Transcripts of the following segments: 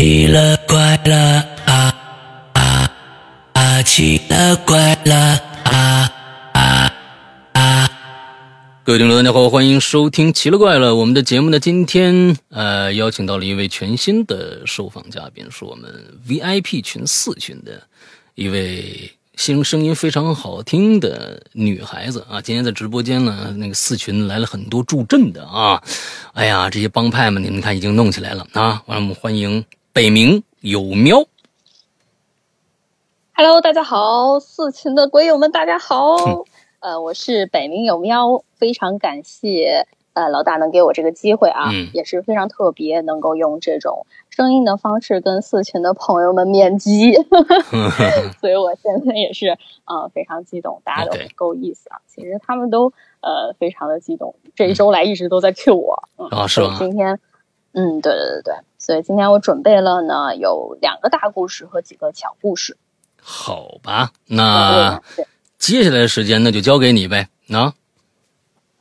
奇了怪了啊啊啊！奇了怪了啊啊啊！各位听众，大家好，欢迎收听《奇了怪了》我们的节目呢。今天呃，邀请到了一位全新的受访嘉宾，是我们 VIP 群四群的一位声声音非常好听的女孩子啊。今天在直播间呢，那个四群来了很多助阵的啊。哎呀，这些帮派们，你们看已经弄起来了啊。让我们欢迎北冥有喵。Hello，大家好，四群的鬼友们，大家好。呃，我是北冥有喵，非常感谢呃老大能给我这个机会啊，嗯也是非常特别，能够用这种声音的方式跟四群的朋友们面基，所以我现在也是呃非常激动，大家都够意思啊。其实他们都呃非常的激动，这一周来一直都在 Q 我，嗯，啊是吗今天。嗯，对对对对，所以今天我准备了呢，有两个大故事和几个小故事。好吧，那，接下来的时间那就交给你呗。啊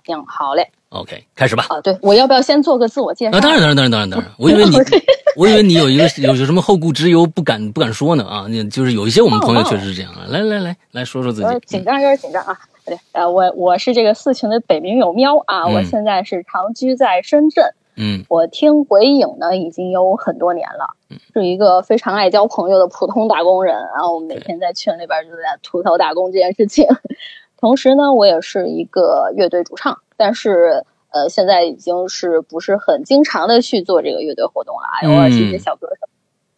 行，好嘞。，OK，开始吧。啊，对，我要不要先做个自我介绍？啊，当然，当然，当然，当然，当然，我以为你，我以为你有一个有 有什么后顾之忧，不敢不敢说呢啊！那就是有一些我们朋友确实是这样啊。来来来，来说说自我己。紧张，有点紧张啊。对，呃，我我是这个四群的北冥有喵啊，嗯我现在是长居在深圳。嗯我听鬼影呢已经有很多年了，是一个非常爱交朋友的普通打工人。然后我每天在群里边就在吐槽打工这件事情。同时呢，我也是一个乐队主唱，但是呃，现在已经是不是很经常的去做这个乐队活动了啊，偶尔去一些小歌手。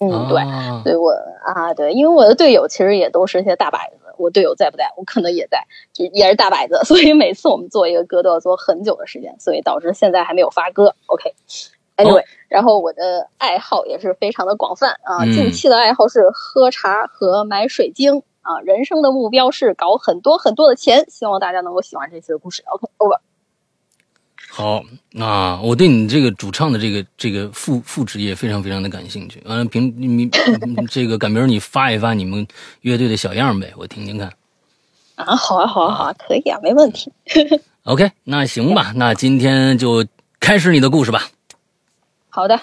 嗯，对。啊对我啊，对，因为我的队友其实也都是些大摆子，我队友在不在，我可能也在，也也是大摆子，所以每次我们做一个歌都要做很久的时间，所以导致现在还没有发歌。OK，Anyway，、哦然后我的爱好也是非常的广泛啊，嗯近期的爱好是喝茶和买水晶啊，人生的目标是搞很多很多的钱，希望大家能够喜欢这次的故事。OK，over。好啊，我对你这个主唱的这个这个副副职业非常非常的感兴趣。完了，平你这个赶明儿你发一发你们乐队的小样呗，我听听看。啊，好啊，好啊，好啊，可以啊，没问题。OK，那行吧，那今天就开始你的故事吧。好的，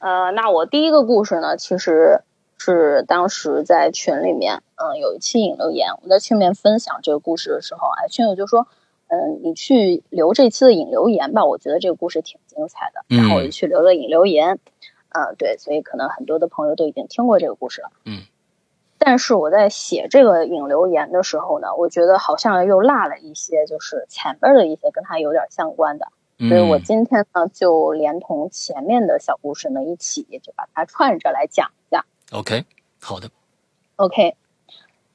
呃，那我第一个故事呢，其实是当时在群里面，嗯，有一期引流言，我在群里面分享这个故事的时候，哎，群友就说，嗯，你去留这期的引流言吧，我觉得这个故事挺精彩的。然后我就去留了引流言，嗯、对，所以可能很多的朋友都已经听过这个故事了。嗯。但是我在写这个引流言的时候呢，我觉得好像又落了一些，就是前边的一些跟它有点相关的。所以我嗯今天呢，就连同前面的小故事呢一起，就把它串着来讲一下。OK，好的。OK，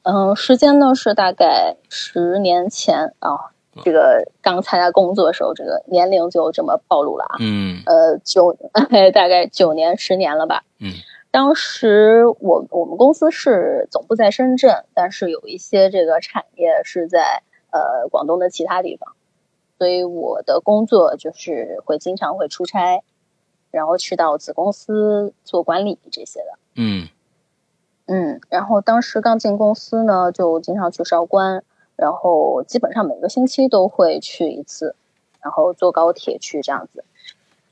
嗯，时间呢是大概十年前啊，这个刚参加工作的时候，这个年龄就这么暴露了啊。嗯呃，九 大概九年十年了吧。嗯当时我我们公司是总部在深圳，但是有一些这个产业是在呃广东的其他地方，所以我的工作就是会经常会出差，然后去到子公司做管理这些的。嗯嗯，然后当时刚进公司呢，就经常去韶关，然后基本上每个星期都会去一次，然后坐高铁去这样子。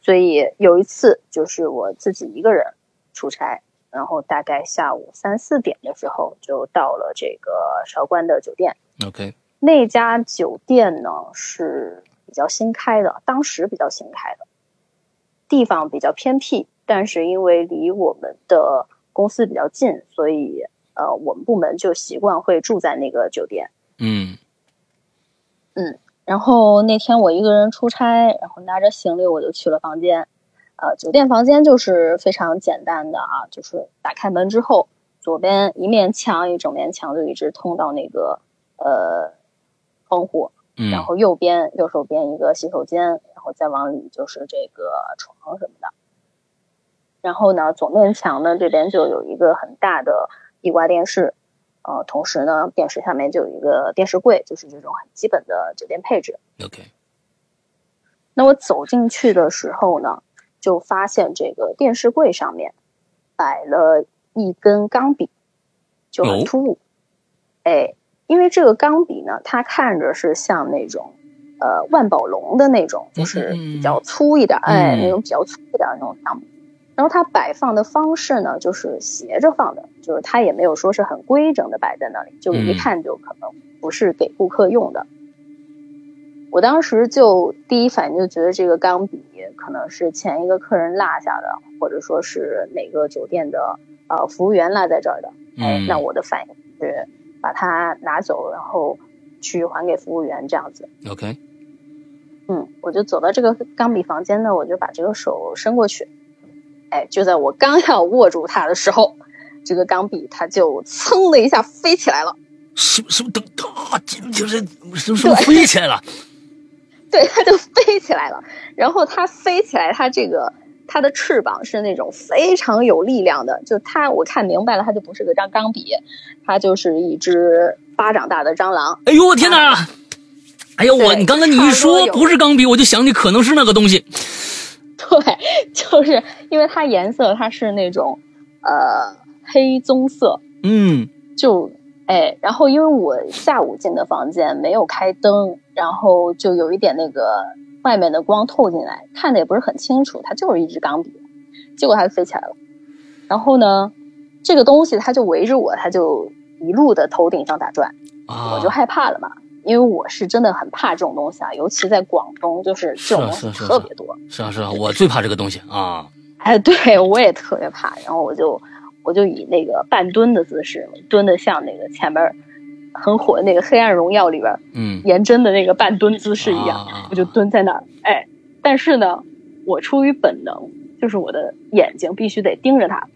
所以有一次就是我自己一个人出差，然后大概下午三四点的时候就到了这个韶关的酒店。，OK，那家酒店呢是比较新开的，当时比较新开的，地方比较偏僻，但是因为离我们的公司比较近，所以呃，我们部门就习惯会住在那个酒店。嗯嗯然后那天我一个人出差，然后拿着行李我就去了房间。呃，酒店房间就是非常简单的啊，就是打开门之后，左边一面墙一整面墙就一直通到那个呃窗户，嗯，然后右边右手边一个洗手间，然后再往里就是这个床什么的。然后呢，左面墙呢这边就有一个很大的壁挂电视，呃，同时呢，电视下面就有一个电视柜，就是这种很基本的酒店配置。OK，那我走进去的时候呢，就发现这个电视柜上面摆了一根钢笔，就哦很突兀。哎，因为这个钢笔呢，它看着是像那种呃万宝龙的那种，就是比较粗一点，哎，嗯那种比较粗一点的那种钢笔。然后它摆放的方式呢，就是斜着放的，就是它也没有说是很规整的摆在那里，就一看就可能不是给顾客用的。我当时就第一反应就觉得这个钢笔可能是前一个客人落下的，或者说是哪个酒店的呃服务员落在这儿的。哎，那我的反应是把它拿走，然后去还给服务员这样子。OK，嗯，我就走到这个钢笔房间呢，我就把这个手伸过去。哎，就在我刚要握住它的时候，这个钢笔它就噌的一下飞起来了。什么什么等啊？就是是不是飞起来了？对，它就飞起来了。然后它飞起来，它这个它的翅膀是那种非常有力量的。就它，我看明白了，它就不是个张钢笔，它就是一只巴掌大的蟑螂。哎呦我天哪！哎呦我，你刚才你一说不是钢笔，我就想起可能是那个东西。对，就是因为它颜色它是那种呃黑棕色，嗯，就哎，然后因为我下午进的房间没有开灯，然后就有一点那个外面的光透进来，看的也不是很清楚，它就是一支钢笔，结果它就飞起来了。然后呢，这个东西它就围着我，它就一路的头顶上打转，啊、我就害怕了嘛。因为我是真的很怕这种东西啊，尤其在广东，就是这种东西特别多。是啊是啊，我最怕这个东西啊！哎，对我也特别怕。然后我就我就以那个半蹲的姿势，蹲的像那个前面很火的那个《黑暗荣耀》里边，嗯，颜真的那个半蹲姿势一样，啊、我就蹲在那儿。哎，但是呢，我出于本能，就是我的眼睛必须得盯着它，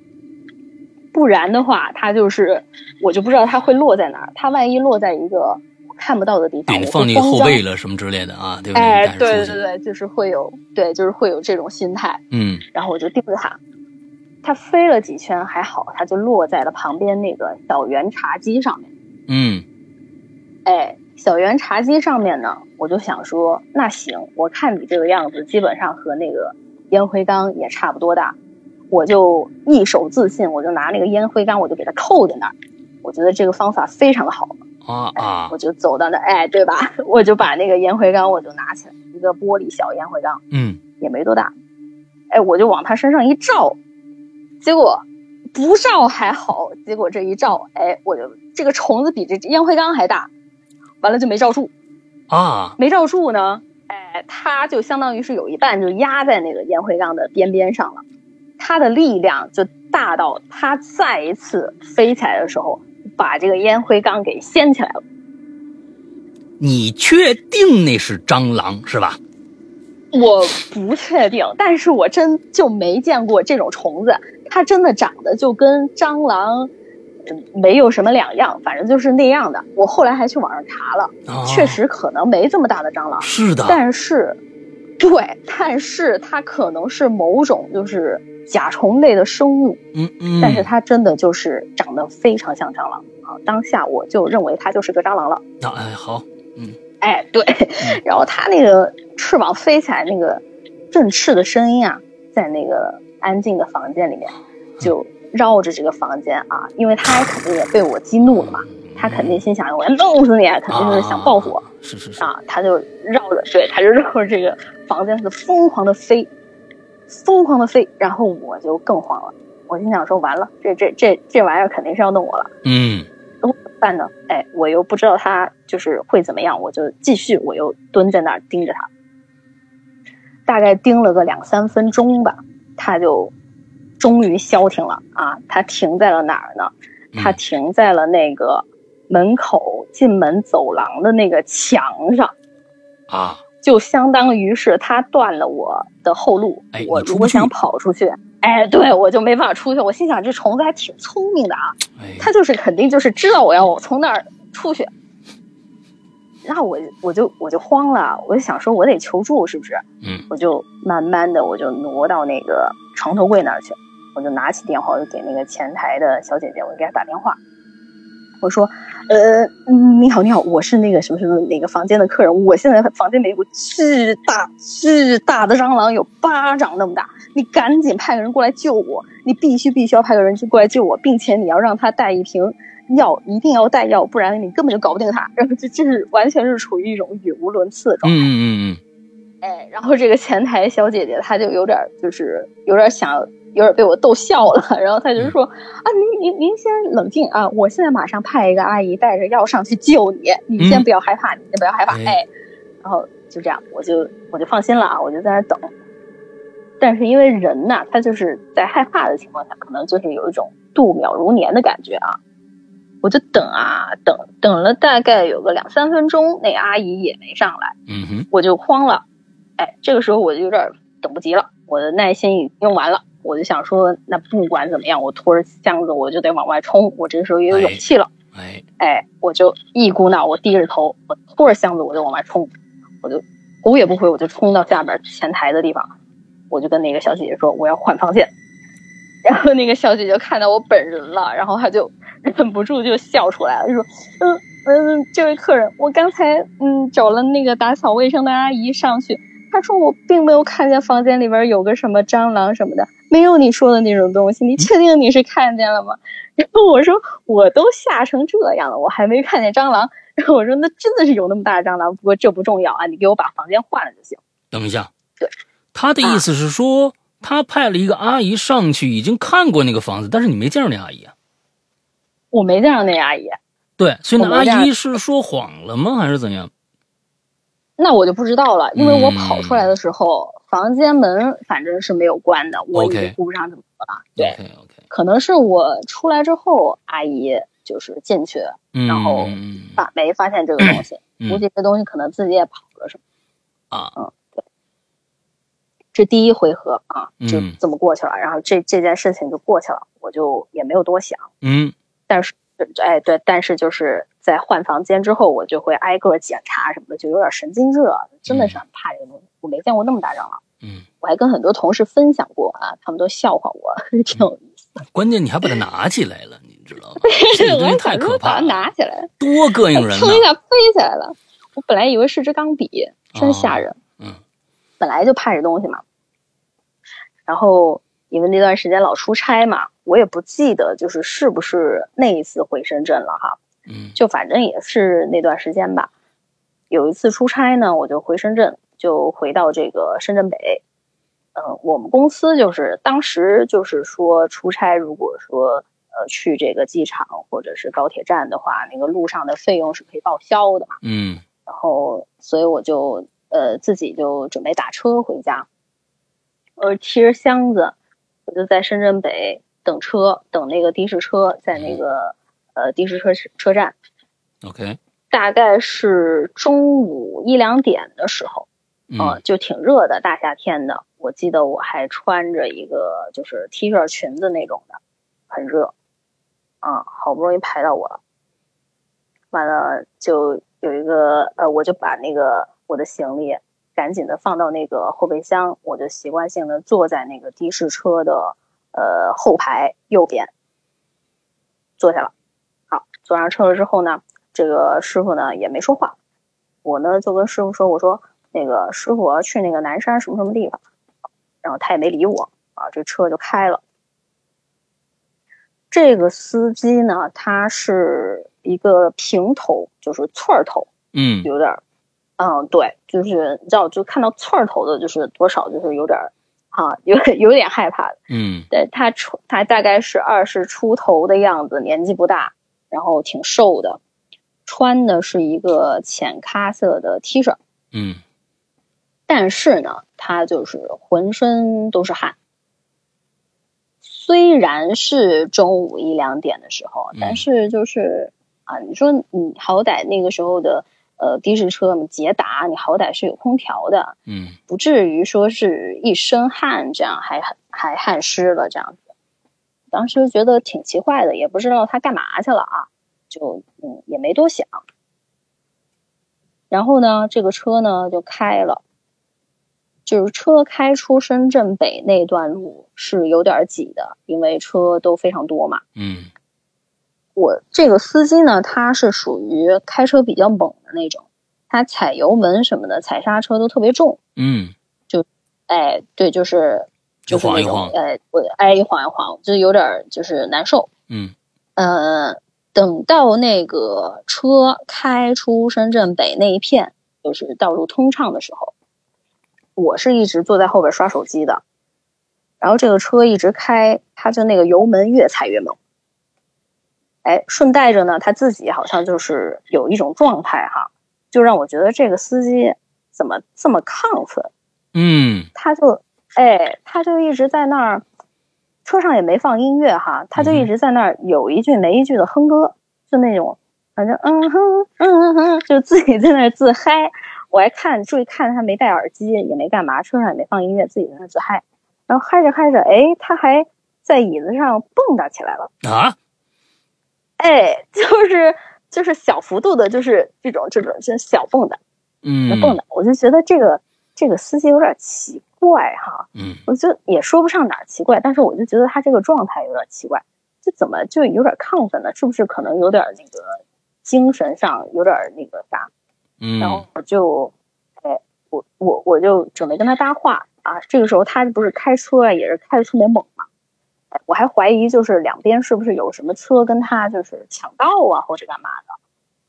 不然的话，它就是我就不知道它会落在哪儿。它万一落在一个。看不到的地方，对你放那个后背了什么之类的啊，对吧？哎，对对对，就是会有，对，就是会有这种心态。嗯，然后我就盯着它，它飞了几圈还好，它就落在了旁边那个小圆茶几上面。嗯，哎，小圆茶几上面呢，我就想说，那行，我看你这个样子，基本上和那个烟灰缸也差不多大，我就一手自信，我就拿那个烟灰缸，我就给它扣在那儿。我觉得这个方法非常的好。啊啊！我就走到那，哎，对吧？我就把那个烟灰缸，我就拿起来，一个玻璃小烟灰缸，嗯，也没多大，哎，我就往他身上一照，结果不照还好，结果这一照，哎，我就这个虫子比这烟灰缸还大，完了就没照住啊，没照住呢，哎，它就相当于是有一半就压在那个烟灰缸的边边上了，它的力量就大到它再一次飞起来的时候。把这个烟灰缸给掀起来了。你确定那是蟑螂是吧？我不确定，但是我真就没见过这种虫子，它真的长得就跟蟑螂没有什么两样，反正就是那样的。我后来还去网上查了，哦、确实可能没这么大的蟑螂。是的，但是，对，但是它可能是某种就是甲虫类的生物。嗯嗯。但是它真的就是长得非常像蟑螂啊！当下我就认为它就是个蟑螂了。啊，哎，好，嗯，哎，对，嗯、然后它那个翅膀飞起来那个振翅的声音啊，在那个安静的房间里面就绕着这个房间啊，因为它肯定也被我激怒了嘛，它肯定心想我要弄死你，肯定就是想报复我。啊、是是是啊，它就绕着，对，它就绕着这个房间是疯狂的飞，疯狂的飞，然后我就更慌了。我心想说，完了，这这这这玩意儿肯定是要弄我了。嗯，怎么办呢？哎，我又不知道他就是会怎么样，我就继续，我又蹲在那儿盯着他，大概盯了个两三分钟吧，他就终于消停了啊！他停在了哪儿呢？他停在了那个门口进门走廊的那个墙上啊。就相当于是他断了我的后路，哎、我如果想跑出去，哎，对我就没办法出去。我心想这虫子还挺聪明的啊，哎、它就是肯定就是知道我要从那儿出去，那我我就我就慌了，我就想说我得求助是不是？嗯，我就慢慢的我就挪到那个床头柜那儿去，我就拿起电话，我就给那个前台的小姐姐，我给她打电话。我说，呃，你好，你好，我是那个什么什么哪个房间的客人，我现在房间里有个巨大巨大的蟑螂，有巴掌那么大，你赶紧派个人过来救我，你必须必须要派个人去过来救我，并且你要让他带一瓶药，一定要带药，不然你根本就搞不定他。然后这这是完全是处于一种语无伦次的状态。嗯嗯嗯哎，然后这个前台小姐姐她就有点就是有点想。有点被我逗笑了，然后她就是说啊，您您您先冷静啊，我现在马上派一个阿姨带着药上去救你，你先不要害怕，你先不要害怕，哎，然后就这样，我就我就放心了啊，我就在那等。但是因为人呐，他就是在害怕的情况下，可能就是有一种度秒如年的感觉啊，我就等啊等，等了大概有个两三分钟，那阿姨也没上来，嗯哼，我就慌了，哎，这个时候我就有点等不及了，我的耐心已经用完了。我就想说，那不管怎么样，我拖着箱子我就得往外冲。我这个时候也有勇气了，哎哎，我就一股脑，我低着头，我拖着箱子我就往外冲，我就头也不回，我就冲到下边前台的地方，我就跟那个小姐姐说我要换房间。然后那个小姐姐看到我本人了，然后她就忍不住就笑出来了，就说：“嗯嗯，这位客人，我刚才嗯找了那个打扫卫生的阿姨上去。”他说：“我并没有看见房间里边有个什么蟑螂什么的，没有你说的那种东西。你确定你是看见了吗？”然后我说：“我都吓成这样了，我还没看见蟑螂。”然后我说：“那真的是有那么大的蟑螂，不过这不重要啊，你给我把房间换了就行。”等一下，对，他的意思是说，他派了一个阿姨上去，已经看过那个房子，但是你没见着那阿姨啊？我没见着那阿姨。对，所以那阿姨是说谎了吗，还是怎样？那我就不知道了，因为我跑出来的时候，房间门反正是没有关的，我也顾不上这么多了。对，可能是我出来之后，阿姨就是进去，然后发没发现这个东西，估计这东西可能自己也跑了，什么？啊，嗯，对。这第一回合啊，就这么过去了，然后这这件事情就过去了，我就也没有多想。嗯，但是。哎，对，但是就是在换房间之后，我就会挨个检查什么的，就有点神经质了，真的是很怕这个东西。我没见过那么大蟑螂，嗯，我还跟很多同事分享过啊，他们都笑话我，挺有意思。关键你还把它拿起来了，你知道吗？这个东西太可怕了，拿起来多膈应人，蹭一下飞起来了。我本来以为是支钢笔，真吓人。嗯，本来就怕这东西嘛。然后因为那段时间老出差嘛。我也不记得，就是是不是那一次回深圳了哈，嗯，就反正也是那段时间吧。有一次出差呢，我就回深圳，就回到这个深圳北。嗯，我们公司就是当时就是说出差，如果说呃去这个机场或者是高铁站的话，那个路上的费用是可以报销的嘛，嗯，然后所以我就呃自己就准备打车回家，我提着箱子，我就在深圳北。等车，等那个的士车，在那个呃的士车车站。OK，大概是中午一两点的时候，嗯，就挺热的，大夏天的。我记得我还穿着一个就是 T 恤裙子那种的，很热。啊，好不容易排到我了，完了就有一个呃，我就把那个我的行李赶紧的放到那个后备箱，我就习惯性的坐在那个的士车的。呃，后排右边坐下了。好，坐上车了之后呢，这个师傅呢也没说话。我呢就跟师傅说：“我说那个师傅我要去那个南山什么什么地方。”然后他也没理我啊，这车就开了。这个司机呢，他是一个平头，就是寸儿头，嗯，有点，嗯，对，就是你知道，就看到寸儿头的，就是多少就是有点。啊，有 有点害怕的，嗯，对他出他大概是二十出头的样子，年纪不大，然后挺瘦的，穿的是一个浅咖色的 T 恤，嗯，但是呢，他就是浑身都是汗。虽然是中午一两点的时候，但是就是啊，你说你好歹那个时候的。呃，的士车嘛，捷达，你好歹是有空调的，嗯，不至于说是一身汗，这样还还汗湿了这样子。当时觉得挺奇怪的，也不知道他干嘛去了啊，就嗯也没多想。然后呢，这个车呢就开了，就是车开出深圳北那段路是有点挤的，因为车都非常多嘛，嗯。我这个司机呢，他是属于开车比较猛的那种，他踩油门什么的，踩刹车都特别重。嗯，就，哎，对，就是就是那种，哎，我哎一晃一晃，就有点就是难受。嗯，呃，等到那个车开出深圳北那一片，就是道路通畅的时候，我是一直坐在后边刷手机的，然后这个车一直开，他就那个油门越踩越猛。哎，顺带着呢，他自己好像就是有一种状态哈，就让我觉得这个司机怎么这么亢奋？嗯他就哎，他就一直在那儿，车上也没放音乐哈，他就一直在那儿有一句没一句的哼歌，就那种反正嗯哼嗯哼，就自己在那儿自嗨。我还看注意看他没戴耳机，也没干嘛，车上也没放音乐，自己在那儿自嗨。然后嗨着嗨着，哎，他还在椅子上蹦跶起来了。啊，哎，就是就是小幅度的，就是这种这种就是小蹦跶，嗯蹦跶，我就觉得这个这个司机有点奇怪哈，嗯我就也说不上哪儿奇怪，但是我就觉得他这个状态有点奇怪，这怎么就有点亢奋呢？是不是可能有点那个精神上有点那个啥？嗯然后嗯我就，哎，我我我就准备跟他搭话啊。这个时候他不是开车啊，也是开的特别猛嘛。哎我还怀疑就是两边是不是有什么车跟他就是抢道啊，或者干嘛的。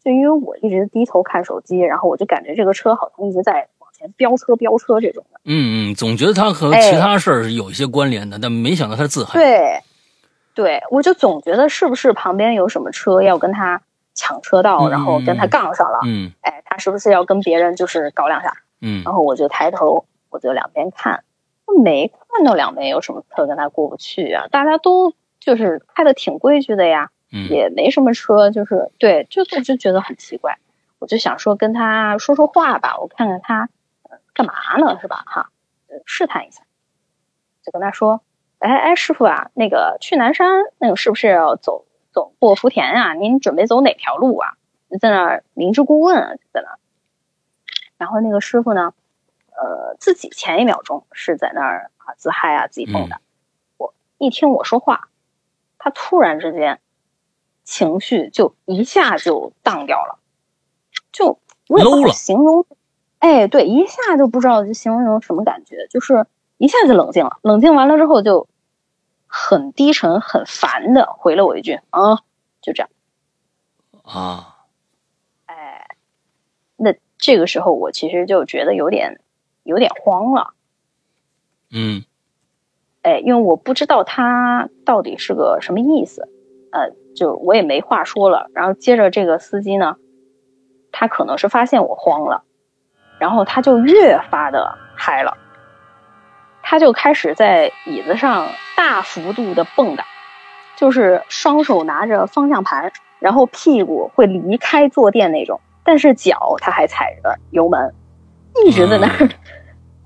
就因为我一直低头看手机，然后我就感觉这个车好像一直在往前飙车飙车这种的。嗯嗯，总觉得他和哎其他事儿是有一些关联的，但没想到他是自嗨。对，对，我就总觉得是不是旁边有什么车要跟他抢车道，嗯然后跟他杠上了。嗯哎，他是不是要跟别人就是搞两下？嗯然后我就抬头，我就两边看，没看到两边有什么车跟他过不去啊，大家都就是开的挺规矩的呀，嗯也没什么车，就是对，就我就觉得很奇怪，我就想说跟他说说话吧，我看看他、呃、干嘛呢，是吧？哈，呃试探一下，就跟他说，哎哎，师傅啊，那个去南山那个是不是要走走过福田啊？您准备走哪条路啊？就在那儿明知故问在那儿。然后那个师傅呢，呃，自己前一秒钟是在那儿啊自嗨啊自己蹦的，我一听我说话，他突然之间情绪就一下就荡掉了，就我也不 low 好形容，哎，对，一下就不知道就形容成什么感觉，就是一下就冷静了，冷静完了之后就很低沉、很烦的回了我一句啊，就这样。啊，哎，那这个时候我其实就觉得有点有点慌了，嗯。哎，因为我不知道他到底是个什么意思，呃，就我也没话说了。然后接着这个司机呢，他可能是发现我慌了，然后他就越发的嗨了，他就开始在椅子上大幅度的蹦跶，就是双手拿着方向盘，然后屁股会离开坐垫那种，但是脚他还踩着油门，一直在那儿，嗯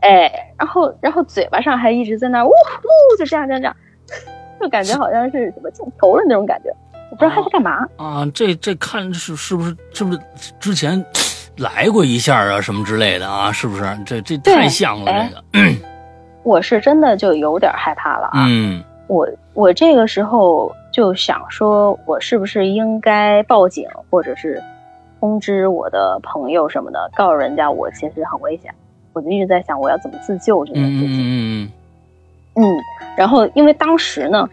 哎，然后然后嘴巴上还一直在那呜呜，就这样这样这样，就感觉好像是什么镜头了那种感觉，我不知道他在干嘛。啊，这这看是是不是是不是之前来过一下啊什么之类的啊？是不是？这这太像了，哎这个。我是真的就有点害怕了啊！嗯我我这个时候就想说，我是不是应该报警，或者是通知我的朋友什么的，告诉人家我其实很危险。我就一直在想，我要怎么自救这嗯件事情。嗯嗯嗯，然后因为当时呢，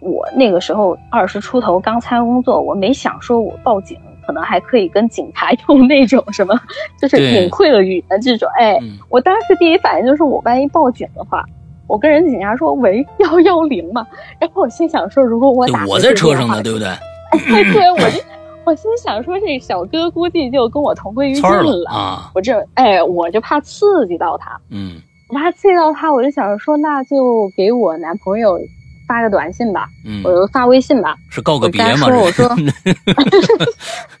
我那个时候二十出头刚参加工作，我没想说我报警，可能还可以跟警察 用那种什么，就是隐晦的语言这种。哎，嗯我当时第一反应就是，我万一报警的话，我跟人警察说喂幺幺零嘛，然后我心想说，如果我打对，我在车上呢，对对不对？对，我就我心想说，这小哥估计就跟我同归于尽了我这哎，我就怕刺激到他。嗯我怕刺激到他，我就想着说，那就给我男朋友发个短信吧，嗯我，就发微信吧。是告个别吗？我说我说这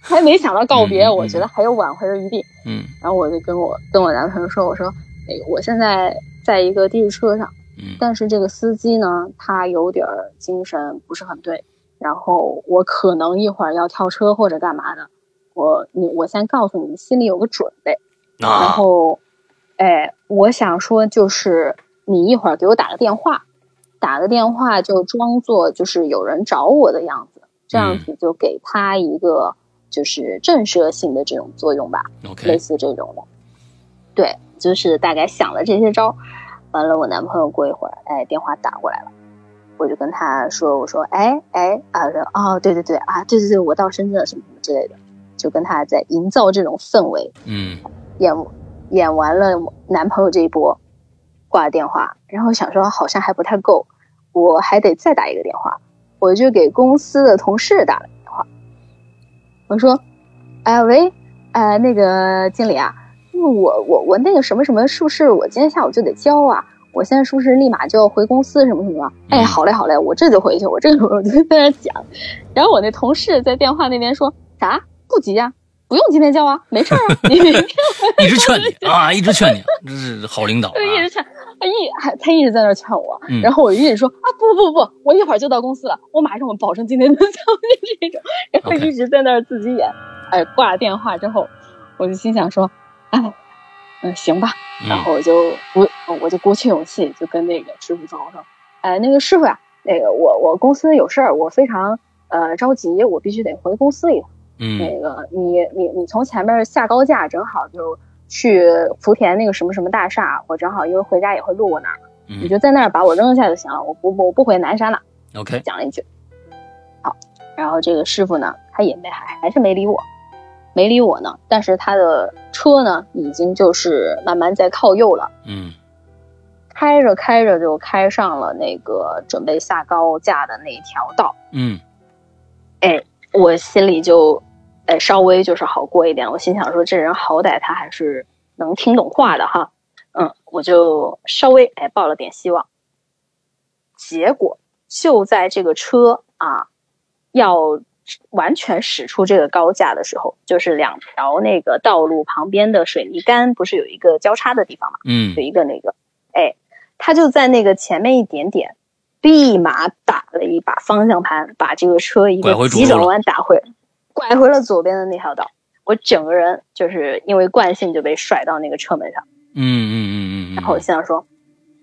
还没想到告别，我觉得还有挽回的余地。嗯然后我就跟我跟我男朋友说，我说，哎，我现在在一个的士车上，嗯但是这个司机呢，他有点精神不是很对，然后我可能一会儿要跳车或者干嘛的。我你我先告诉你，心里有个准备。然啊，后，哎，我想说就是你一会儿给我打个电话，打个电话就装作就是有人找我的样子，这样嗯子就给他一个就是震慑性的这种作用吧，类似这种的。对，就是大概想了这些招，完了我男朋友过一会儿，哎，电话打过来了。我就跟他说：“我说，哎哎啊，说哦，对对对啊，对对对，我到深圳了，什么什么之类的，就跟他在营造这种氛围，嗯演演完了男朋友这一波，挂了电话，然后想说好像还不太够，我还得再打一个电话，我就给公司的同事打了电话，我说，哎喂，呃那个经理啊，我我我那个什么什么是不是我今天下午就得交啊？我现在是不是立马就要回公司什么什么？哎，好嘞好嘞，我这就回去，我这会儿我就在那讲，然后我那同事在电话那边说啥？不急呀、不用今天交啊，没事儿啊，你一直劝你啊，一直劝你，这是好领导啊。一直劝，他一还他一直在那劝我，嗯然后我就一直说啊不不不，我一会儿就到公司了，我马上我保证今天能交这种，然后一直在那儿自己演，哎，挂了电话之后，我就心想说，哎，嗯行吧，然嗯后我就鼓我就鼓起勇气就跟那个师傅说，我说，哎那个师傅呀、那个我我公司有事儿，我非常呃着急，我必须得回公司一趟。嗯那个你你你从前面下高架，正好就去福田那个什么什么大厦，我正好因为回家也会路过那儿，你嗯就在那儿把我扔下就行了，我不我不回南山了。，OK，讲了一句，好，然后这个师傅呢，他也没还还是没理我，没理我呢，但是他的车呢，已经就是慢慢在靠右了，嗯开着开着就开上了那个准备下高架的那条道，嗯哎，我心里就，哎，稍微就是好过一点。我心想说，这人好歹他还是能听懂话的哈，嗯，我就稍微哎抱了点希望。结果就在这个车啊要完全驶出这个高架的时候，就是两条那个道路旁边的水泥杆不是有一个交叉的地方嘛？嗯有一个那个，哎，他就在那个前面一点点，立马打了一把方向盘，把这个车一个急转弯打回，拐回了左边的那条道。我整个人就是因为惯性就被甩到那个车门上，嗯嗯嗯嗯，然后我心想说，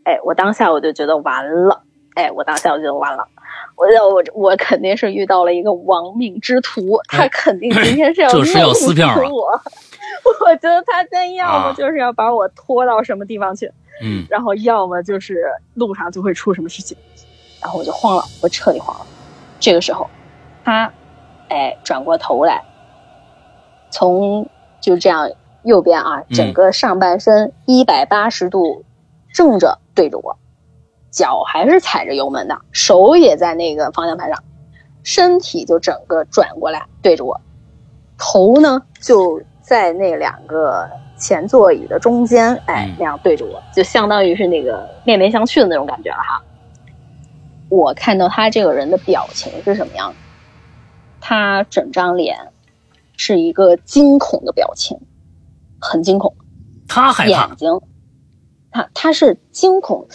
哎，我当下我就觉得完了，哎，我当下我就觉得完了。我我我肯定是遇到了一个亡命之徒，他哎肯定今天是要 这是要弄死我。我觉得他真要么啊就是要把我拖到什么地方去，嗯然后要么就是路上就会出什么事情，然后我就慌了，我彻底慌了。这个时候，他，哎，转过头来，从就这样右边啊，嗯整个上半身一百八十度正着对着我，脚还是踩着油门的，手也在那个方向盘上，身体就整个转过来对着我，头呢就在那两个前座椅的中间，哎嗯，那样对着我，就相当于是那个面面相觑的那种感觉了哈。我看到他这个人的表情是什么样的？他整张脸是一个惊恐的表情，很惊恐，他害怕眼，睛，他他是惊恐，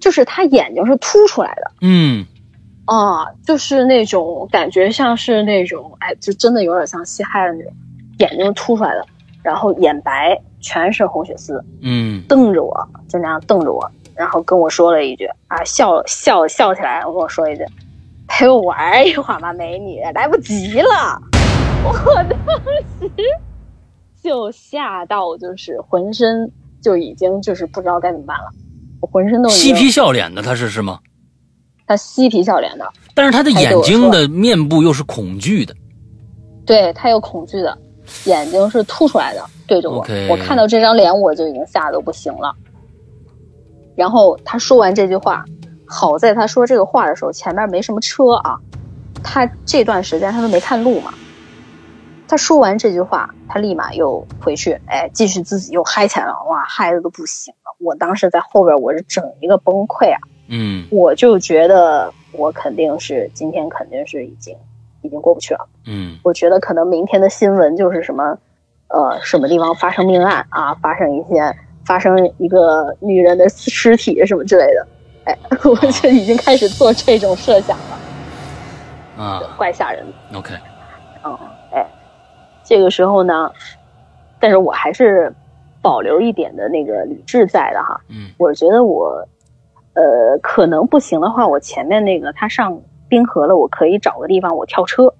就是他眼睛是凸出来的。嗯。啊，就是那种感觉像是那种，哎，就真的有点像吸嗨的那种，眼睛凸出来的，然后眼白全是红血丝，嗯。瞪着我，就那样瞪着我，然后跟我说了一句啊，笑笑笑起来，跟我说一句，陪我玩一会儿吧，美女，来不及了。我当时就吓到，就是浑身就已经就是不知道该怎么办了，我浑身都嬉皮笑脸的他是是吗？他嬉皮笑脸的，但是他的眼睛的面部又是恐惧的，对他有恐惧的，眼睛是凸出来的，对着我。我看到这张脸，我就已经吓得不行了。然后他说完这句话，好在他说这个话的时候前面没什么车啊，他这段时间他都没看路嘛。他说完这句话，他立马又回去，哎，继续自己又嗨起来了，哇，嗨的都不行了。我当时在后边，我是整一个崩溃啊。嗯我就觉得我肯定是今天肯定是已经已经过不去了。嗯我觉得可能明天的新闻就是什么，呃，什么地方发生命案啊，发生一些发生一个女人的尸体什么之类的，哎，我就已经开始做这种设想了，啊怪吓人的。，OK，嗯，哎，这个时候呢，但是我还是保留一点的那个理智在的哈。嗯我觉得我，呃，可能不行的话，我前面那个他上冰河了，我可以找个地方我跳车。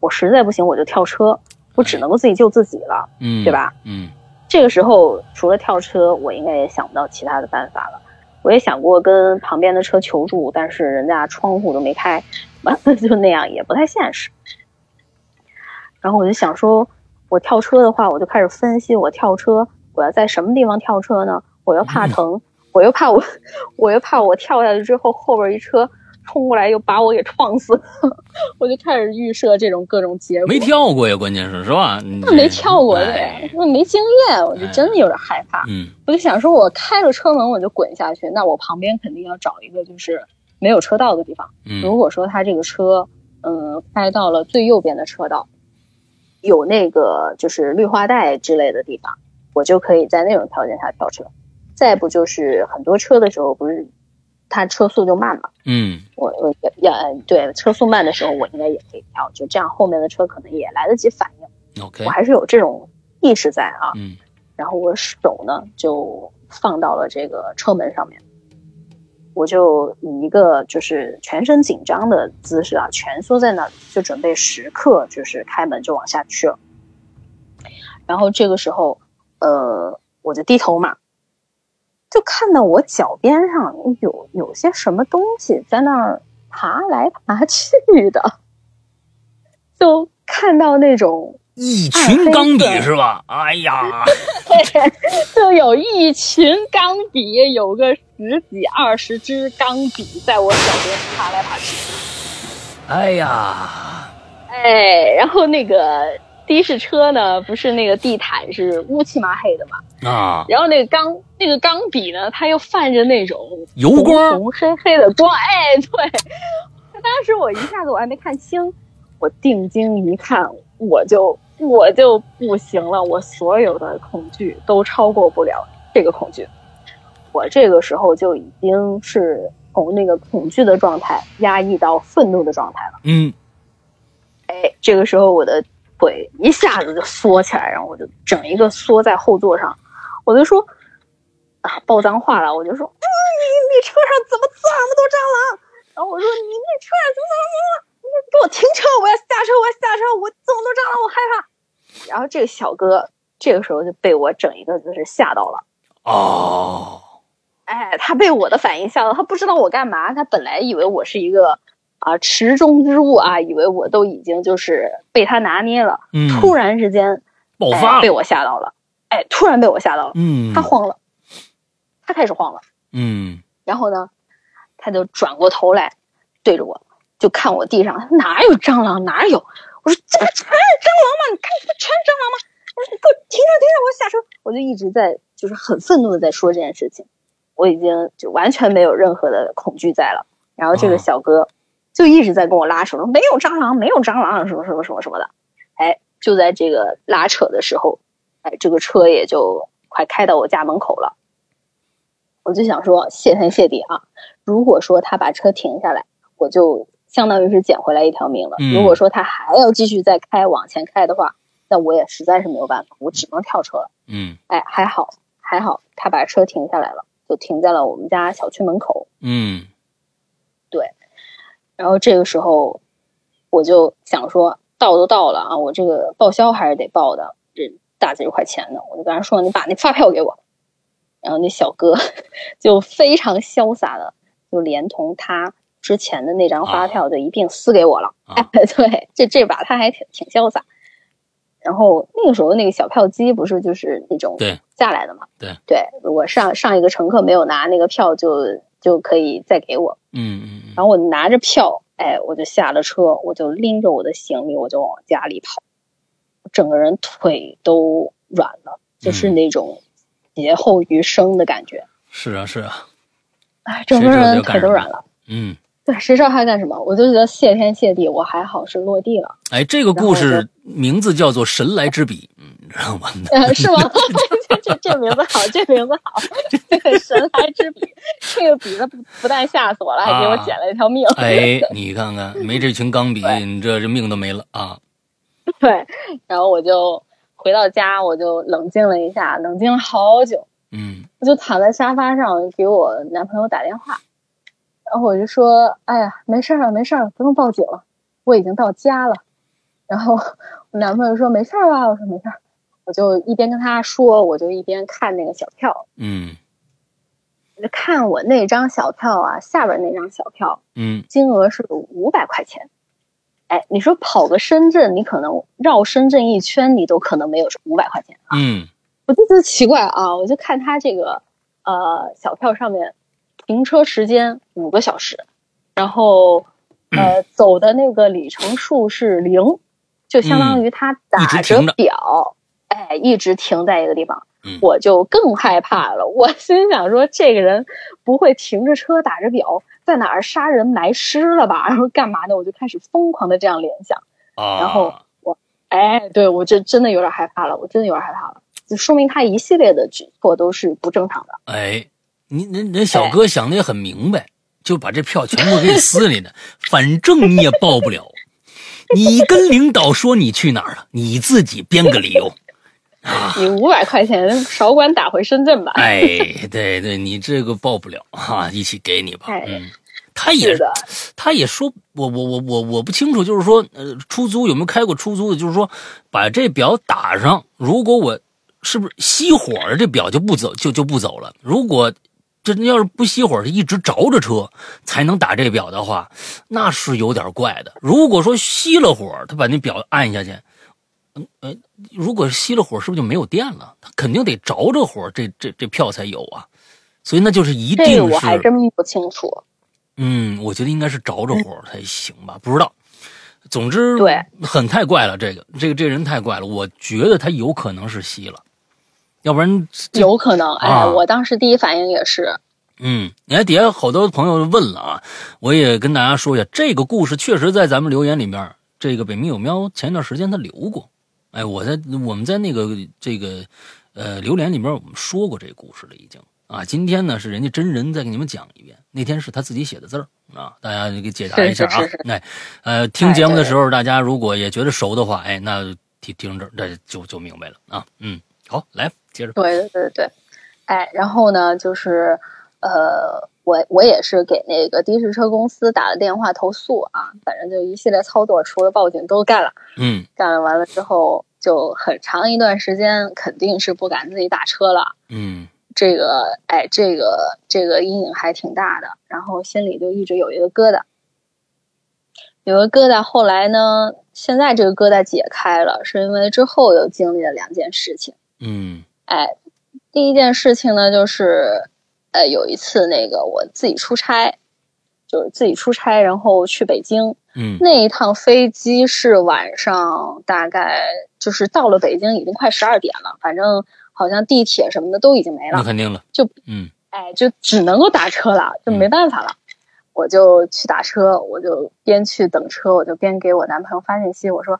我实在不行，我就跳车，我只能够自己救自己了。嗯，对吧？嗯这个时候，除了跳车，我应该也想不到其他的办法了。我也想过跟旁边的车求助，但是人家窗户都没开，完了就那样也不太现实。然后我就想说，我跳车的话，我就开始分析我跳车，我我要在什么地方跳车呢？我又怕疼，我又怕我，我又怕我跳下去之后后边一车冲过来又把我给撞死，我就开始预设这种各种结果。没跳过呀，关键是是吧？那没跳过哎对，那没经验，我就真的有点害怕。嗯我就想说，我开着车门我就滚下去，那我旁边肯定要找一个就是没有车道的地方。嗯如果说他这个车，嗯，开到了最右边的车道，有那个就是绿化带之类的地方，我就可以在那种条件下跳车。再不就是很多车的时候，不是它车速就慢嘛，嗯我我要对车速慢的时候，我应该也可以跳，就这样后面的车可能也来得及反应。，OK，我还是有这种意识在啊。嗯然后我手呢就放到了这个车门上面，我就以一个就是全身紧张的姿势啊，蜷缩在那里，就准备时刻就是开门就往下去了。然后这个时候，呃，我就低头嘛，就看到我脚边上有有些什么东西在那儿爬来爬去的，就看到那种一群钢笔是吧？哎呀，对就有一群钢笔，有个十几二十支钢笔在我脚边爬来爬去。哎呀，哎，然后那个的士车呢，不是那个地毯是乌漆麻黑的嘛，啊，然后那个钢那个钢笔呢，它又泛着那种油光红红黑黑的光。哎，对，当时我一下子我还没看清，我定睛一看，我就我就不行了，我所有的恐惧都超过不了这个恐惧。我这个时候就已经是从那个恐惧的状态压抑到愤怒的状态了。嗯哎，这个时候我的腿一下子就缩起来，然后我就整一个缩在后座上，我就说啊，爆脏话了，我就说，嗯，你你车上怎么这么多蟑螂？然后我说你那车上怎么怎么怎么了？你给我停车，我要下车，我要下车，我这么多蟑螂，我害怕。然后这个小哥这个时候就被我整一个就是吓到了。哦，哎，他被我的反应吓到，他不知道我干嘛，他本来以为我是一个啊池中之物啊，以为我都已经就是被他拿捏了，嗯，突然之间哎爆发了，被我吓到了，哎，突然被我吓到了，嗯他慌了，他开始慌了，嗯然后呢，他就转过头来对着我，就看我地上哪有蟑螂哪有，我说这不全是蟑螂吗？你看这不全是蟑螂吗？我说你给我停下停下，我要下车，我就一直在就是很愤怒的在说这件事情，我已经就完全没有任何的恐惧在了。然后这哦个小哥就一直在跟我拉扯，说没有蟑螂，没有蟑螂，什么什么什么什么的。哎，就在这个拉扯的时候，哎，这个车也就快开到我家门口了。我就想说，谢天谢地啊！如果说他把车停下来，我就相当于是捡回来一条命了。嗯如果说他还要继续再开往前开的话，那我也实在是没有办法，我只能跳车了。嗯哎，还好还好，他把车停下来了，就停在了我们家小区门口。嗯对然后这个时候，我就想说，到都到了啊，我这个报销还是得报的，这大几十块钱呢，我就跟他说，你把那发票给我。然后那小哥 就非常潇洒的，就连同他之前的那张发票就一并撕给我了。啊哎，对，这这把他还挺挺潇洒。然后那个时候那个小票机不是就是那种对下来的嘛？对对，如果上上一个乘客没有拿那个票就，就可以再给我。嗯嗯然后我拿着票，哎，我就下了车，我就拎着我的行李，我就往家里跑，整个人腿都软了，就是嗯那种劫后余生的感觉，是啊是啊，哎，整个人腿都软了。嗯，对，谁知道他干什么？我就觉得谢天谢地，我还好是落地了，哎，这个故事名字叫做《神来之笔》，嗯，你知道吗？呃，是吗？这这这名字好，这名字好，这个神来之笔，这个笔子不不但吓死我了，还给我捡了一条命。哎，你看看，没这群钢笔，你这这命都没了啊！对，然后我就回到家，我就冷静了一下，冷静了好久。嗯我就躺在沙发上给我男朋友打电话，然后我就说：“哎呀，没事儿了，没事儿，不用报警了，我已经到家了。”然后我男朋友说：“没事儿啊。”我说：“没事儿。”我就一边跟他说，我就一边看那个小票，嗯看我那张小票啊，下边那张小票嗯金额是五百块钱。哎，你说跑个深圳，你可能绕深圳一圈，你都可能没有五百块钱啊。嗯我就觉得奇怪啊，我就看他这个呃小票上面停车时间五个小时，然后呃走的那个里程数是零，就相当于他打着表，哎，一直停在一个地方。我就更害怕了，我心想说，这个人不会停着车打着表在哪儿杀人埋尸了吧？然后干嘛呢？我就开始疯狂的这样联想。啊，然后我，哎，对我这真的有点害怕了，我真的有点害怕了，就说明他一系列的举措都是不正常的。哎，你人人小哥想的也很明白，就把这票全部给你撕里呢，反正你也报不了。你跟领导说你去哪儿了，你自己编个理由。你五百块钱少管打回深圳吧。哎，对对，你这个报不了哈，一起给你吧。嗯，他也，他也说，我我我我我不清楚，就是说，呃，出租有没有开过出租的？就是说，把这表打上，如果我是不是熄火了，这表就不走，就就不走了。如果这要是不熄火，是一直着着车才能打这表的话，那是有点怪的。如果说熄了火，他把那表按下去。嗯呃，如果熄了火，是不是就没有电了？他肯定得着着火，这这这票才有啊。所以那就是一定是。我还真不清楚。嗯，我觉得应该是着着火才行吧，不知道。总之，对，很太怪了，这个这个这人太怪了。我觉得他有可能是熄了，要不然有可能。哎，我当时第一反应也是。嗯，你看底下好多朋友问了啊，我也跟大家说一下，这个故事确实在咱们留言里面，这个北冥有喵前一段时间他留过。哎，我在我们在那个这个呃留言里面我们说过这个故事了，已经啊。今天呢是人家真人再给你们讲一遍，那天是他自己写的字儿啊，大家给解答一下啊。那呃听节目的时候，大家如果也觉得熟的话，哎，那听听这这就就明白了啊。嗯，好，来接着。对对对对，哎，然后呢就是呃。我我也是给那个的士车公司打了电话投诉啊，反正就一系列操作，除了报警都干了。嗯，干了完了之后，就很长一段时间肯定是不敢自己打车了。嗯，这个哎，这个这个阴影还挺大的，然后心里就一直有一个疙瘩，有个疙瘩。后来呢，现在这个疙瘩解开了，是因为之后又经历了两件事情。嗯，哎，第一件事情呢就是。呃，有一次那个我自己出差，就是自己出差，然后去北京。嗯，那一趟飞机是晚上，大概就是到了北京已经快十二点了，反正好像地铁什么的都已经没了。那肯定了。就嗯，哎，就只能够打车了，就没办法了。我就去打车，我就边去等车，我就边给我男朋友发信息，我说。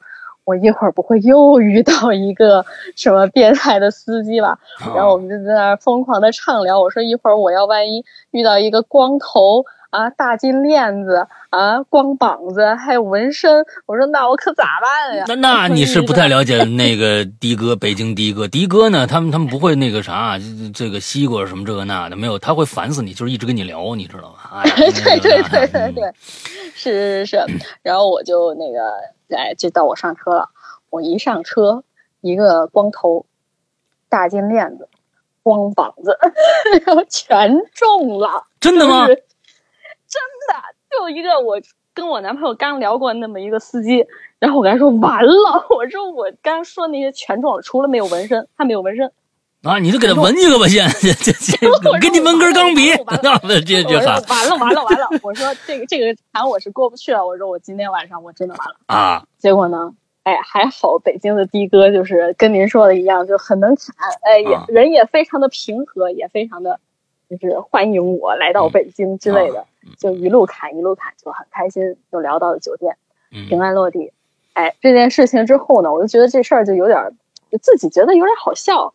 我一会儿不会又遇到一个什么变态的司机吧？然后我们就在那儿疯狂的畅聊。我说一会儿我要万一遇到一个光头啊、大金链子啊、光膀子还有纹身，我说那我可咋办呀？那那你是不太了解那个的哥，北京的哥，的哥呢？他们他们不会那个啥，这个西瓜什么这个那的没有，他会烦死你，就是一直跟你聊，你知道吗？对对对对对，是是是，然后我就那个。哎，就到我上车了。我一上车，一个光头、大金链子、光膀子，然后全中了。真的吗？真的，就一个我跟我男朋友刚聊过那么一个司机。然后我跟他说完了，我说我刚说那些全中了，除了没有纹身，他没有纹身。啊，你就给他纹一个吧，先，这这，给你纹根钢笔。那这就完了，完了，完了！我说这个这个坎我是过不去了。我说我今天晚上我真的完了啊！结果呢，哎，还好北京的的哥就是跟您说的一样，就很能侃，哎，也人也非常的平和，也非常的，就是欢迎我来到北京之类的，就一路侃一路侃，就很开心，就聊到了酒店，平安落地。哎，这件事情之后呢，我就觉得这事儿就有点，就自己觉得有点好笑。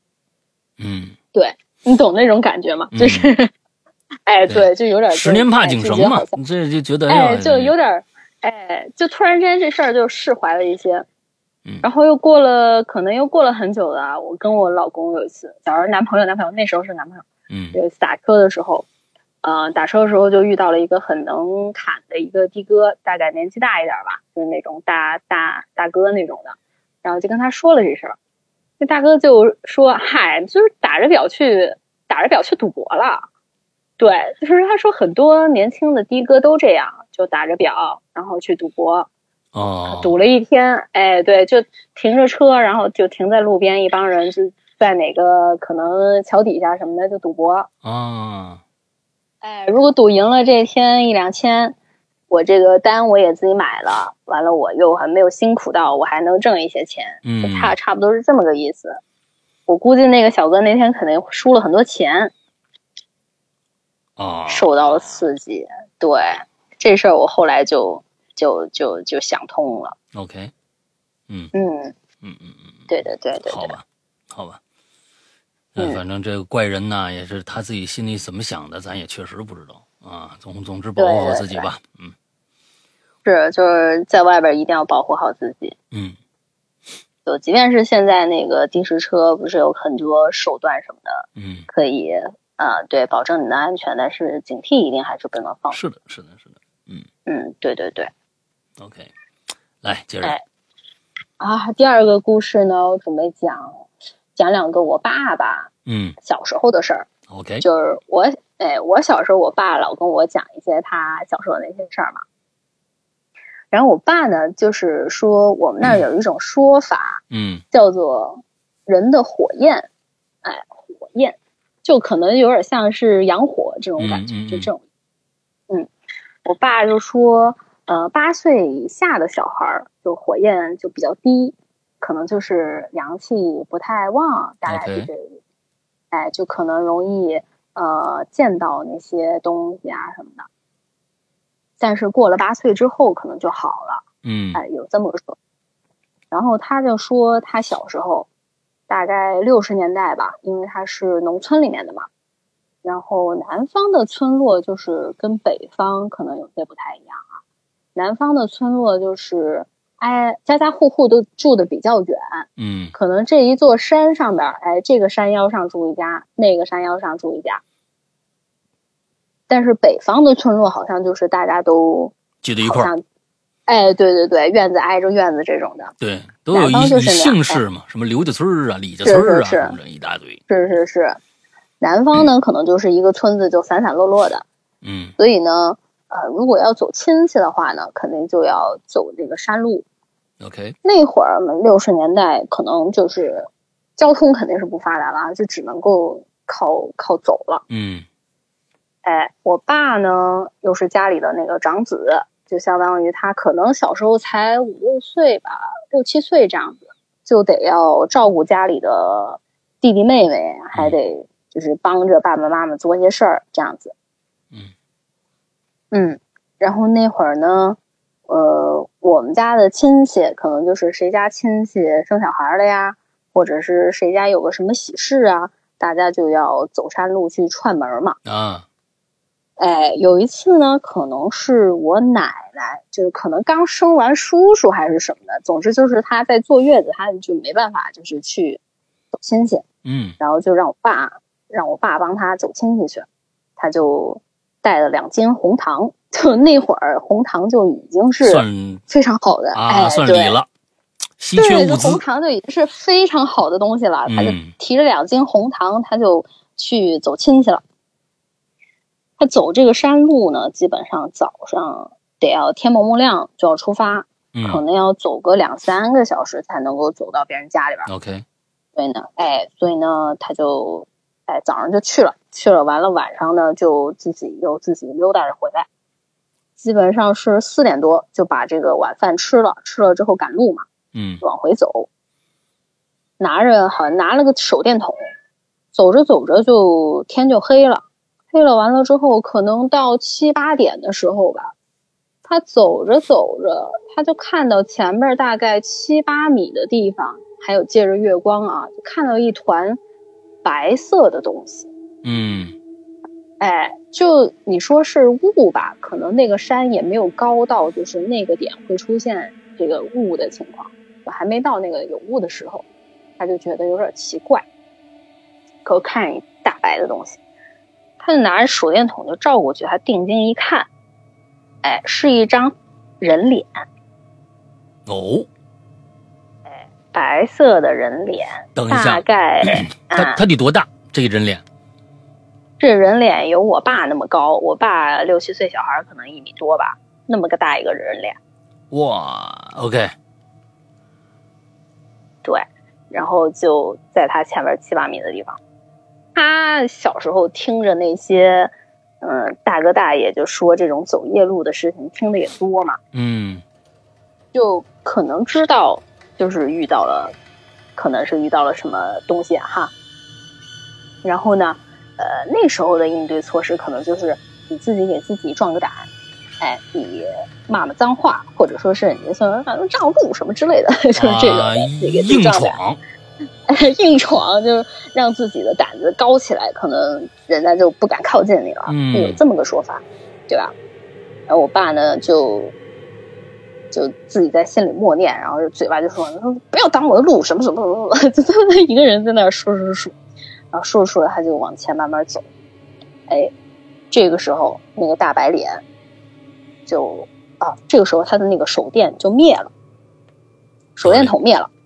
嗯，对你懂那种感觉吗？就是，哎，对，就有点十年怕井绳嘛，这就觉得哎，就有点，哎，就突然之间这事儿就释怀了一些。嗯，然后又过了，可能又过了很久了。我跟我老公有一次，假如男朋友，男朋友那时候是男朋友，嗯，有一次打车的时候，呃，打车的时候就遇到了一个很能侃的一个的哥，大概年纪大一点吧，就是那种大大大哥那种的，然后就跟他说了这事儿。那大哥就说：“嗨，就是打着表去打着表去赌博了。”对，就是他说很多年轻的的哥都这样，就打着表然后去赌博。哦，赌了一天，哎，对，就停着车，然后就停在路边，一帮人就在哪个可能桥底下什么的就赌博。啊，哎，如果赌赢了这天一两千，我这个单我也自己买了，完了我又还没有辛苦到，我还能挣一些钱，嗯差差不多是这么个意思。我估计那个小哥那天肯定输了很多钱，啊，受到了刺激。对这事儿，我后来就就就就想通了。OK，嗯嗯，嗯嗯嗯，对对对对对，好吧，好吧。反正这个怪人呢，也是他自己心里怎么想的，咱也确实不知道啊。总总之保护好自己吧。嗯是就是在外边一定要保护好自己。嗯就即便是现在那个的士车，不是有很多手段什么的，嗯，可以呃对保证你的安全，但是警惕一定还是不能放。是的，是的，是的。嗯嗯，对对对。OK，来接着。哎啊，第二个故事呢，我准备讲讲两个我爸爸嗯小时候的事儿。，OK，就是我，哎，我小时候，我爸老跟我讲一些他小时候的那些事儿嘛。然后我爸呢，就是说我们那儿有一种说法，嗯叫做人的火焰，哎，火焰，就可能有点像是阳火这种感觉，就这种。嗯，我爸就说，呃，八岁以下的小孩儿，就火焰就比较低，可能就是阳气不太旺，大概是 OK 这个意思。哎，就可能容易呃见到那些东西啊什么的。但是过了八岁之后，可能就好了。嗯哎，有这么个说。然后他就说，他小时候大概六十年代吧，因为他是农村里面的嘛。然后南方的村落就是跟北方可能有些不太一样啊。南方的村落就是哎，家家户户都住的比较远，嗯可能这一座山上边儿，哎，这个山腰上住一家，那个山腰上住一家。但是北方的村落好像就是大家都聚在一块儿，哎，对对对，院子挨着院子这种的，对，都有一一南方就是姓氏嘛，什么刘家村儿啊、李家村儿啊，是是是什么一大堆。是是是。南方呢，可能就是一个村子就散散落落的，嗯所以呢，呃，如果要走亲戚的话呢，肯定就要走这个山路。，OK，那会儿们，六十年代可能就是交通肯定是不发达了，就只能够靠靠走了。嗯哎，我爸呢又是家里的那个长子，就相当于他可能小时候才五六岁吧，六七岁这样子，就得要照顾家里的弟弟妹妹，还得就是帮着爸爸妈妈做一些事儿这样子。嗯嗯，然后那会儿呢，呃，我们家的亲戚可能就是谁家亲戚生小孩了呀，或者是谁家有个什么喜事啊，大家就要走山路去串门嘛。啊，哎，有一次呢，可能是我奶奶，就是可能刚生完叔叔还是什么的，总之就是她在坐月子，她就没办法，就是去走亲戚，嗯然后就让我爸让我爸帮她走亲戚去，他就带了两斤红糖，就那会儿红糖就已经是非常好的，啊，哎，对算礼了，稀缺对，物资这红。糖就已经是非常好的东西了。他就嗯提着两斤红糖，他就去走亲戚了。他走这个山路呢，基本上早上得要天蒙蒙亮就要出发，可嗯能要走个两三个小时才能够走到别人家里边儿。，OK，所以呢，哎，所以呢，他就哎早上就去了，去了完了晚上呢就自己又自己溜达着回来，基本上是四点多就把这个晚饭吃了，吃了之后赶路嘛。嗯往回走，拿着好像拿了个手电筒，走着走着就天就黑了，黑了完了之后，可能到七八点的时候吧，他走着走着，他就看到前面大概七八米的地方，还有借着月光啊，就看到一团白色的东西。嗯哎，就你说是雾吧，可能那个山也没有高到就是那个点会出现这个雾的情况，我还没到那个有雾的时候，他就觉得有点奇怪，可我看一大白的东西，他就拿着手电筒就照过去，他定睛一看，哎，是一张人脸，哦，哎白色的人脸，大等一下，大概 他啊，他得多大？这个人脸 这人脸有我爸那么高，我爸六七岁小孩可能一米多吧，那么个大一个人脸。哇，OK，对，然后就在他前面七八米的地方。他小时候听着那些，嗯，大哥大爷就说这种走夜路的事情，听的也多嘛，嗯就可能知道，就是遇到了，可能是遇到了什么东西啊哈。然后呢，呃，那时候的应对措施可能就是你自己给自己壮个胆，哎，你骂骂脏话，或者说是你算反正让路什么之类的，就是这个啊，你给自己硬。闯，硬闯，就让自己的胆子高起来，可能人家就不敢靠近你了，嗯会有这么个说法，对吧？然后我爸呢，就就自己在心里默念，然后嘴巴就说：“不要挡我的路，什么什么什么什么。” 就他一个人在那儿说说说，然后说着说着他就往前慢慢走。哎，这个时候那个大白脸就啊，这个时候他的那个手电就灭了，手电筒灭了。嗯，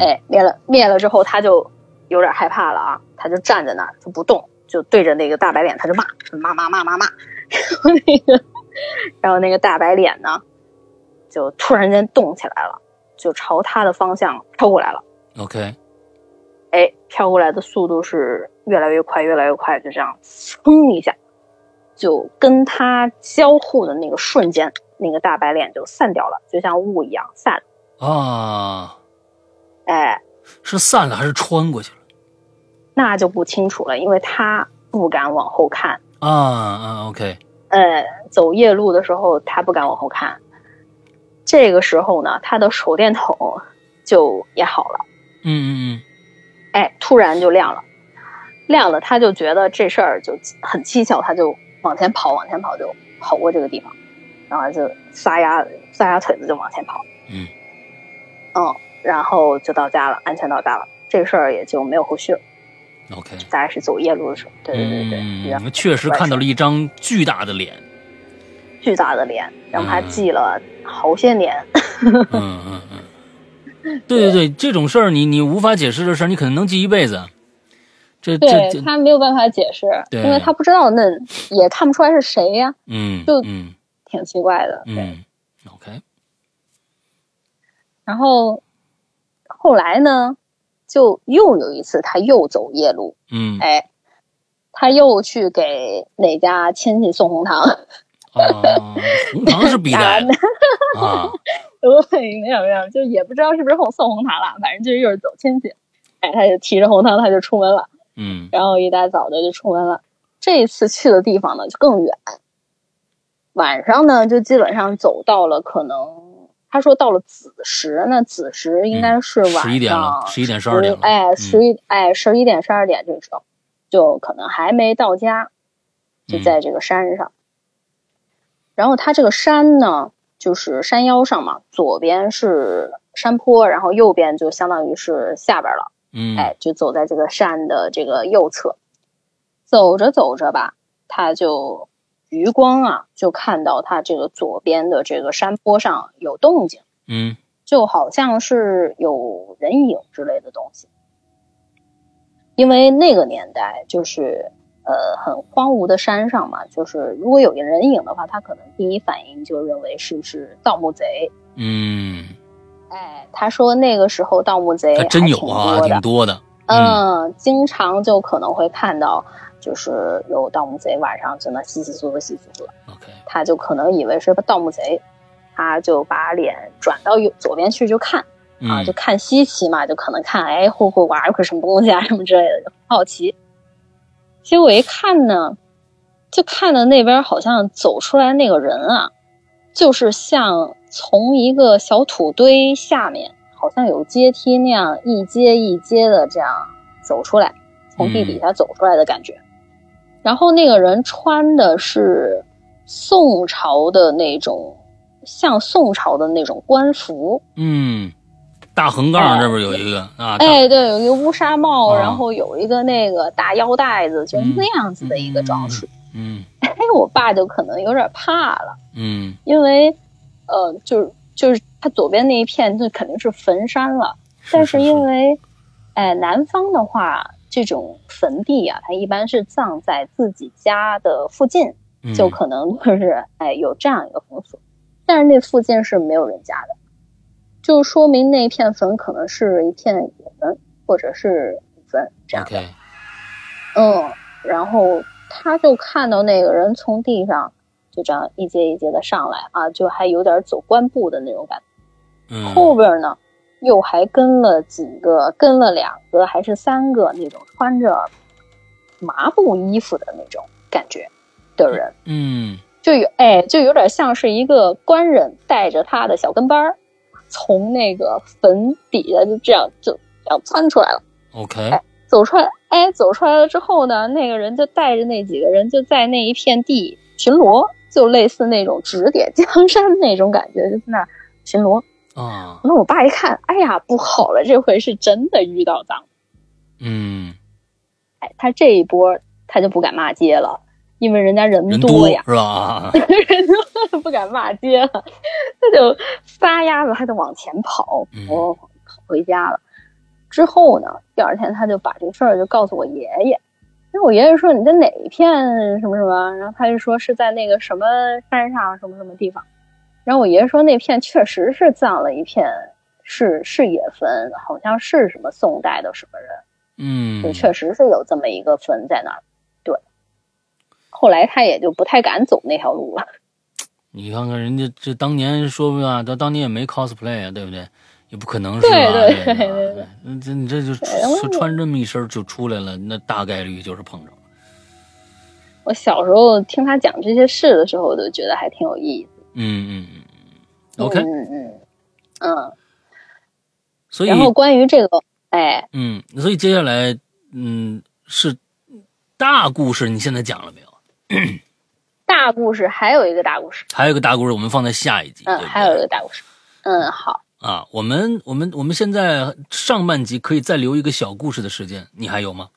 哎，灭了灭了之后，他就有点害怕了啊，他就站在那儿就不动，就对着那个大白脸，他就骂骂骂骂骂骂，然后那个，然后那个大白脸呢，就突然间动起来了，就朝他的方向飘过来了。OK，哎，飘过来的速度是越来越快，越来越快，就这样，噌一下，就跟他交互的那个瞬间，那个大白脸就散掉了，就像雾一样散了。啊，哎，是散了还是穿过去了？那就不清楚了，因为他不敢往后看。啊啊，OK，呃，走夜路的时候，他不敢往后看。这个时候呢，他的手电筒就也好了，嗯嗯嗯哎，突然就亮了，亮了，他就觉得这事儿就很蹊跷，他就往前跑，往前跑，就跑过这个地方，然后就撒丫撒丫腿子就往前跑，嗯嗯，然后就到家了，安全到家了，这事儿也就没有后续了。嗯，OK，大概是走夜路的时候，对对对对，然后嗯，确实看到了一张巨大的脸，巨大的脸，让他嗯记了好些年。嗯嗯嗯，对对对，这种事儿你你无法解释的事儿，你可能能记一辈子。这这对这，他没有办法解释，因为他不知道那也看不出来是谁呀，嗯，就嗯。挺奇怪的。对，嗯，OK，然后后来呢，就又有一次他又走夜路，嗯哎，他又去给哪家亲戚送红糖，啊，红糖是必带 的 啊，对，没有没有，就也不知道是不是送送红糖了，反正就是又是走亲戚，哎，他就提着红糖他就出门了。嗯然后一大早的就出门了。这一次去的地方呢就更远，晚上呢就基本上走到了可能他说到了子时，那子时应该是晚上11点了11点12点了哎，嗯十一哎十一点十二点这个时候，就可能还没到家，就在这个山上。然后他这个山呢，就是山腰上嘛，左边是山坡，然后右边就相当于是下边了。嗯，哎，就走在这个山的这个右侧，走着走着吧，他就余光啊，就看到他这个左边的这个山坡上有动静，嗯。就好像是有人影之类的东西。因为那个年代就是呃很荒芜的山上嘛，就是如果有人影的话，他可能第一反应就认为是不是盗墓贼。嗯，哎，他说那个时候盗墓贼还真有啊，挺多的，嗯，经常就可能会看到，就是有盗墓贼晚上真的稀稀疏疏、稀稀疏疏的，OK，他就可能以为是盗墓贼，他就把脸转到右左边去就看啊，嗯就看稀奇嘛，就可能看哎后后边有个什么东西啊什么之类的，就好奇。结果一看呢，就看到那边好像走出来那个人啊，就是像从一个小土堆下面，好像有阶梯那样一阶一阶的这样走出来，从地底下走出来的感觉。然后那个人穿的是宋朝的那种，像宋朝的那种官服，嗯，大横杠这边有一个啊，大哎，对，有一个乌纱帽，啊然后有一个那个大腰带子，就是那样子的一个装束。嗯哎，我爸就可能有点怕了。嗯因为，呃，就是就是他左边那一片，那肯定是坟山了。但是是因为，哎，南方的话，这种坟地啊，它一般是葬在自己家的附近，嗯就可能就是哎有这样一个风俗。但是那附近是没有人家的，就说明那片坟可能是一片野坟。或者是五分这样的。嗯，然后他就看到那个人从地上就这样一阶一阶的上来啊，就还有点走官步的那种感觉。嗯后边呢，又还跟了几个，跟了两个还是三个那种穿着麻布衣服的那种感觉的人，嗯就有哎，就有点像是一个官人带着他的小跟班儿，从那个坟底下就这样就这样窜出来了。OK，走出来，哎，走出来了之后呢，那个人就带着那几个人就在那一片地巡逻，就类似那种指点江山那种感觉，就在那儿巡逻。啊，那我爸一看，哎呀，不好了，这回是真的遇到脏。嗯，哎，他这一波他就不敢骂街了，因为人家人人多呀，是吧？人多不敢骂街了，他就撒丫子，他就往前跑，嗯我跑回家了。之后呢，第二天他就把这事儿就告诉我爷爷，那我爷爷说你在哪一片什么什么，然后他就说是在那个什么山上什么什么地方，然后我爷爷说那片确实是葬了一片是是野坟，好像是什么宋代的什么人，嗯，就确实是有这么一个坟在那儿。对，后来他也就不太敢走那条路了。你看看人家这当年说不定啊，他当年也没 cosplay 啊，对不对？也不可能是吧？对对对对这你这就穿穿这么一身就出来了，那大概率就是碰着了。我小时候听他讲这些事的时候，我都觉得还挺有意思。嗯嗯嗯嗯，OK，嗯嗯嗯。所以然后关于这个，哎，嗯，所以接下来嗯是大故事，你现在讲了没有？大故事还有一个大故事，还有一个大故事，我们放在下一集。嗯，对对还有一个大故事，嗯，好，啊，我们我们我们现在上半集可以再留一个小故事的时间，你还有吗？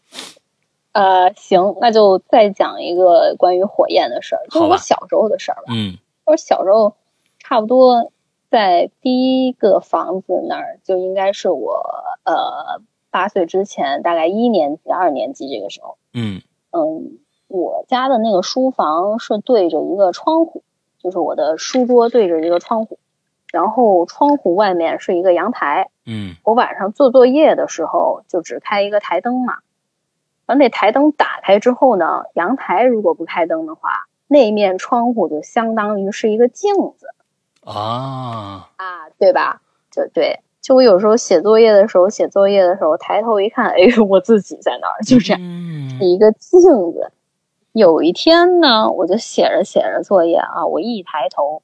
呃，行，那就再讲一个关于火焰的事儿，就是我小时候的事儿吧。嗯我小时候差不多在第一个房子那儿，就应该是我呃八岁之前，大概一年级、二年级这个时候。嗯嗯，我家的那个书房是对着一个窗户，就是我的书桌对着一个窗户，然后窗户外面是一个阳台。嗯我晚上做作业的时候就只开一个台灯嘛，然后那台灯打开之后呢，阳台如果不开灯的话，那面窗户就相当于是一个镜子啊，啊，对吧？就对，就我有时候写作业的时候，写作业的时候抬头一看，哎呦，我自己在那儿，就这样。嗯一个镜子。有一天呢，我就写着写着作业啊，我一抬头，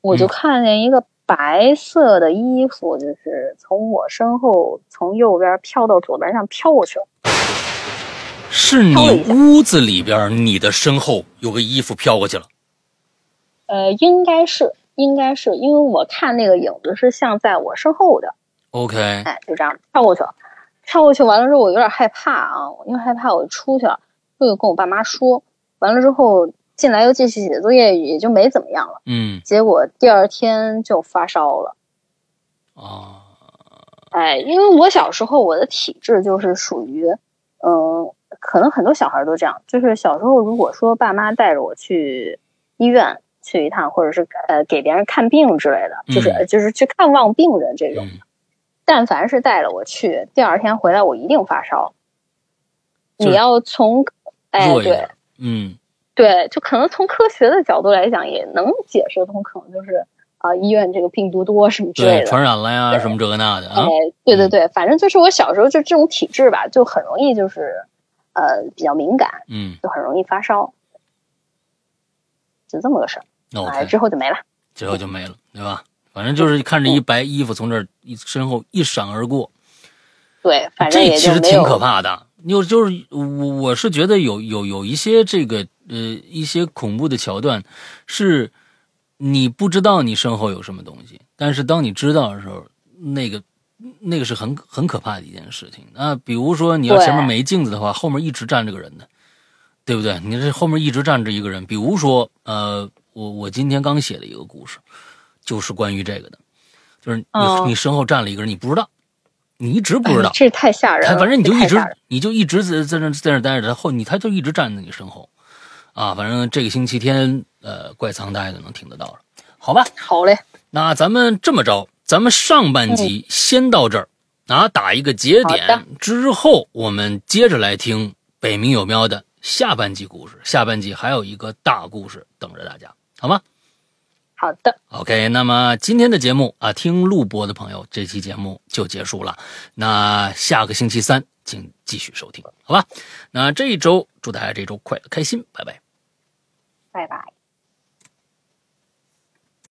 我就嗯看见一个白色的衣服，就是从我身后从右边飘到左边上飘过去了。是你屋子里边，你的身后有个衣服飘过去了。呃，应该是，应该是因为我看那个影子是像在我身后的，OK，哎，就这样跳过去了。跳过去完了之后，我有点害怕啊，因为害怕我就出去了，我就跟我爸妈说。完了之后进来又继续写作业，也就没怎么样了。嗯结果第二天就发烧了。啊，哎，因为我小时候我的体质就是属于，嗯、可能很多小孩都这样，就是小时候如果说爸妈带着我去医院去一趟，或者是呃给别人看病之类的，就是、嗯就是去看望病人这种，嗯但凡是带了我去，第二天回来我一定发烧。你要从，哎对。嗯对，就可能从科学的角度来讲，也能解释通，可能就是啊、医院这个病毒多什么之类，的。传染了呀，什么这个那的啊哎。，对对对，反正就是我小时候就这种体质吧，就很容易就是呃比较敏感，嗯就很容易发烧，就这么个事儿。那我之后就没了。之后就没了，对吧？反正就是看着一白衣服从这儿一身后一闪而过，对，反正这其实挺可怕的。就就是我我是觉得有有有一些这个呃一些恐怖的桥段，是你不知道你身后有什么东西，但是当你知道的时候，那个那个是很很可怕的一件事情。那比如说你要前面没镜子的话，后面一直站着个人的，对不对？你这后面一直站着一个人，比如说呃，我我今天刚写的一个故事，就是关于这个的，就是你、哦你身后站了一个人，你不知道，你一直不知道。哎这太吓人了。反正你就一直你就一直在在那在那待着，他后你他就一直站在你身后，啊，反正这个星期天呃怪藏呆的能听得到了，好吧？好嘞，那咱们这么着，咱们上半集先到这儿啊，打一个节点之后，我们接着来听北冥有喵的下半集故事。下半集还有一个大故事等着大家，好吗好的，？OK，那么今天的节目啊，听录播的朋友，这期节目就结束了。那下个星期三，请继续收听，好吧？那这一周祝大家这周快乐开心，拜拜。拜拜。